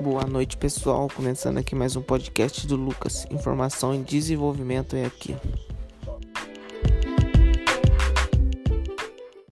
Boa noite, pessoal. Começando aqui mais um podcast do Lucas. Informação e desenvolvimento é aqui.